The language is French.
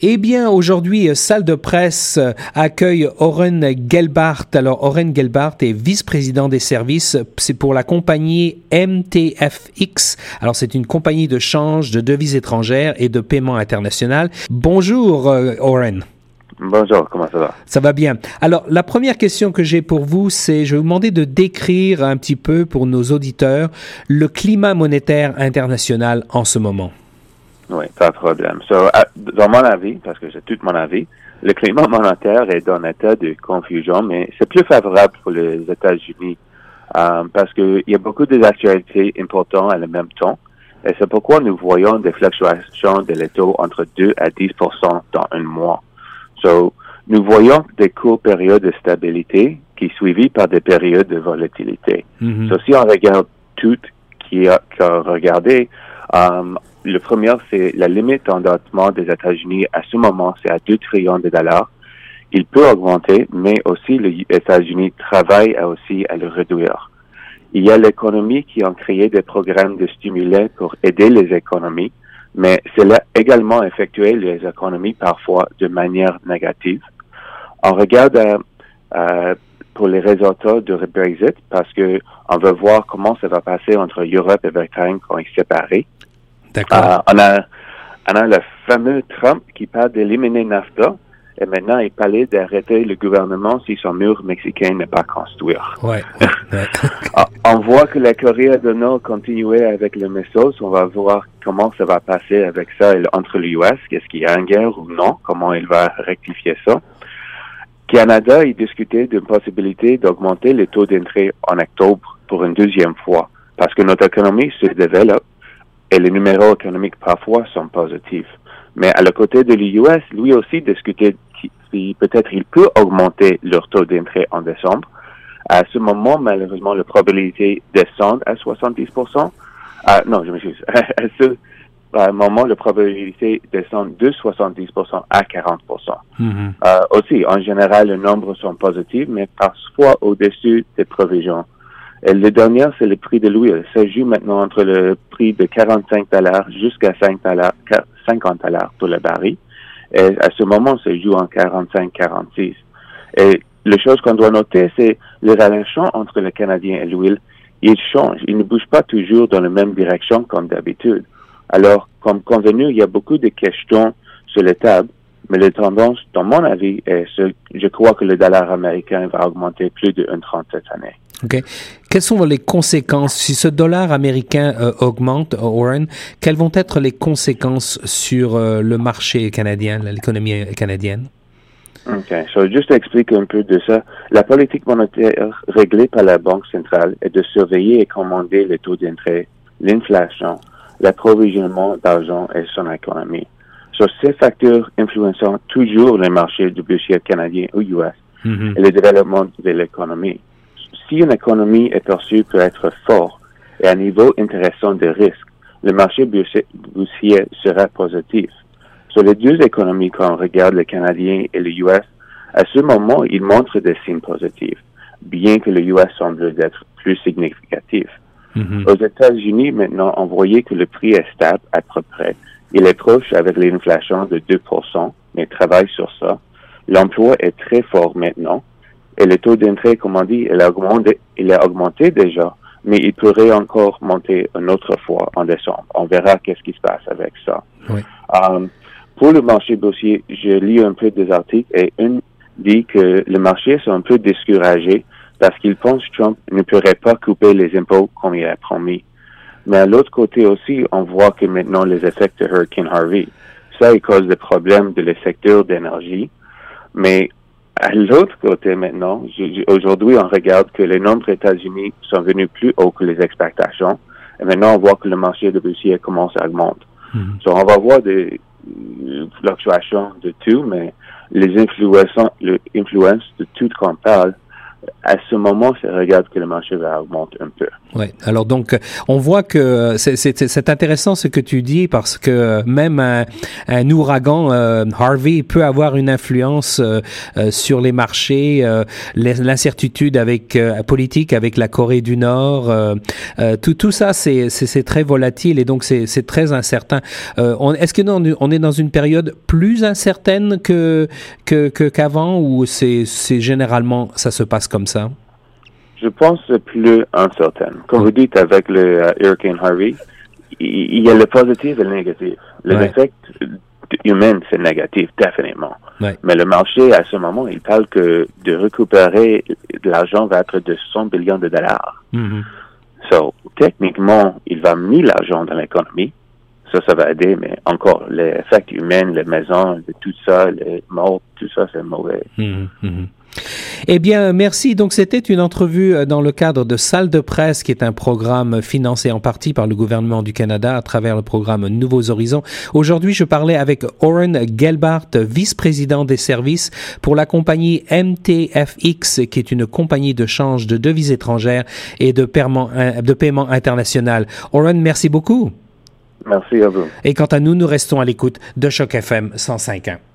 Eh bien, aujourd'hui, salle de presse accueille Oren Gelbart. Alors, Oren Gelbart est vice-président des services. C'est pour la compagnie MTFX. Alors, c'est une compagnie de change de devises étrangères et de paiement international. Bonjour, Oren. Bonjour, comment ça va? Ça va bien. Alors, la première question que j'ai pour vous, c'est, je vais vous demander de décrire un petit peu pour nos auditeurs le climat monétaire international en ce moment. Oui, pas de problème. dans mon avis, parce que c'est tout mon avis, le climat monétaire est dans un état de confusion, mais c'est plus favorable pour les États-Unis euh, parce qu'il y a beaucoup d'actualités importantes à la même temps. Et c'est pourquoi nous voyons des fluctuations de l'étau entre 2 à 10% dans un mois. So, nous voyons des courtes périodes de stabilité qui suivies par des périodes de volatilité. Mm si on regarde tout qui a, regardé, um, le premier, c'est la limite d'endettement des États-Unis à ce moment, c'est à 2 trillions de dollars. Il peut augmenter, mais aussi les États-Unis travaillent aussi à le réduire. Il y a l'économie qui ont créé des programmes de stimulés pour aider les économies mais cela également effectué les économies parfois de manière négative. On regarde euh, euh, pour les résultats du Brexit parce que on veut voir comment ça va passer entre Europe et Bretagne quand ils sont séparés. D'accord. On a on a le fameux Trump qui parle d'éliminer NAFTA et maintenant, il parlait d'arrêter le gouvernement si son mur mexicain n'est pas construit. Ouais, ah, on voit que la Corée du Nord continuait avec le Messos. On va voir comment ça va passer avec ça entre l'US. Qu'est-ce qu'il y a une guerre ou non? Comment il va rectifier ça? Canada, il discutait d'une possibilité d'augmenter les taux d'entrée en octobre pour une deuxième fois parce que notre économie se développe et les numéros économiques parfois sont positifs. Mais à le côté de l'US, lui aussi discutait si peut-être il peut augmenter leur taux d'entrée en décembre. À ce moment, malheureusement, la probabilité descend à 70%. Ah, non, je m'excuse. à ce moment, la probabilité descend de 70% à 40%. Mm-hmm. euh, aussi, en général, les nombres sont positifs, mais parfois au-dessus des provisions. Et le dernier, c'est le prix de l'huile. Ça joue maintenant entre le prix de 45 dollars jusqu'à 5 dollars, 50 dollars pour le baril. Et à ce moment, ça joue en 45-46. Et la chose qu'on doit noter, c'est le relation entre le Canadien et l'huile. Il change. Il ne bouge pas toujours dans la même direction comme d'habitude. Alors, comme convenu, il y a beaucoup de questions sur la table, mais la tendance, dans mon avis, est je crois que le dollar américain va augmenter plus de 1,30 cette année. OK. Quelles sont les conséquences si ce dollar américain euh, augmente, euh, Warren Quelles vont être les conséquences sur euh, le marché canadien, l'économie canadienne? OK. So, juste expliquer un peu de ça. La politique monétaire réglée par la Banque centrale est de surveiller et commander les taux d'intérêt, l'inflation, l'approvisionnement d'argent et son économie. So, ces facteurs influencent toujours les marchés du boursier canadien ou US mm-hmm. et le développement de l'économie si une économie est perçue pour être forte et à un niveau intéressant de risque, le marché boursier sera positif. Sur les deux économies, quand on regarde le Canadien et le US, à ce moment, ils montrent des signes positifs, bien que le US semble être plus significatif. Mm-hmm. Aux États-Unis, maintenant, on voyait que le prix est stable à peu près. Il est proche avec l'inflation de 2%, mais travaille sur ça. L'emploi est très fort maintenant. Et le taux d'entrée, comme on dit, il a augmenté, il a augmenté déjà, mais il pourrait encore monter une autre fois en décembre. On verra qu'est-ce qui se passe avec ça. Um, pour le marché boursier, je lis un peu des articles et un dit que le marché est un peu découragé parce qu'il pense que Trump ne pourrait pas couper les impôts comme il a promis. Mais à l'autre côté aussi, on voit que maintenant les effets de Hurricane Harvey, ça, il cause des problèmes de le secteur d'énergie. Mais à l'autre côté maintenant, aujourd'hui, on regarde que les nombres États-Unis sont venus plus haut que les expectations. Et maintenant, on voit que le marché de boursier commence à augmenter. Mm-hmm. on va voir des fluctuations de tout, mais les influences, les influences de tout qu'on parle à ce moment, ça regarde que le marché va augmenter un peu. Ouais. Alors donc, on voit que c'est intéressant ce que tu dis parce que même un, ouragan euh, Harvey peut avoir une influence euh, euh, sur les marchés, l'incertitude avec politique avec la Corée du Nord, tout tout ça c'est très volatile et donc c'est très incertain. Est-ce que non, on est dans une période plus incertaine que qu'avant ou c'est généralement ça se passe comme ça? Je pense plus incertaine. Comme vous dites avec le Hurricane Harvey, il y a le positif et le négatif. Le effet humain, c'est négatif, définitivement. Mais le marché, à ce moment, il parle que de récupérer de l'argent va être de 100 billions de dollars. Mm So, techniquement, il va mis l'argent dans l'économie. Ça, ça va aider, mais encore, l'effet humain, les maisons, tout ça, les morts, tout ça, c'est mauvais. Mhm, mhm. Eh bien, merci. Donc, c'était une entrevue euh, dans le cadre de Salle de presse, qui est un programme financé en partie par le gouvernement du Canada à travers le programme Nouveaux Horizons. Aujourd'hui, je parlais avec Oren Gelbart, vice-président des services pour la compagnie MTFX, qui est une compagnie de change de devises étrangères et de paiement, euh, de paiement international. Oren, merci beaucoup. Merci à vous. Et quant à nous, nous restons à l'écoute de Choc FM 105.1.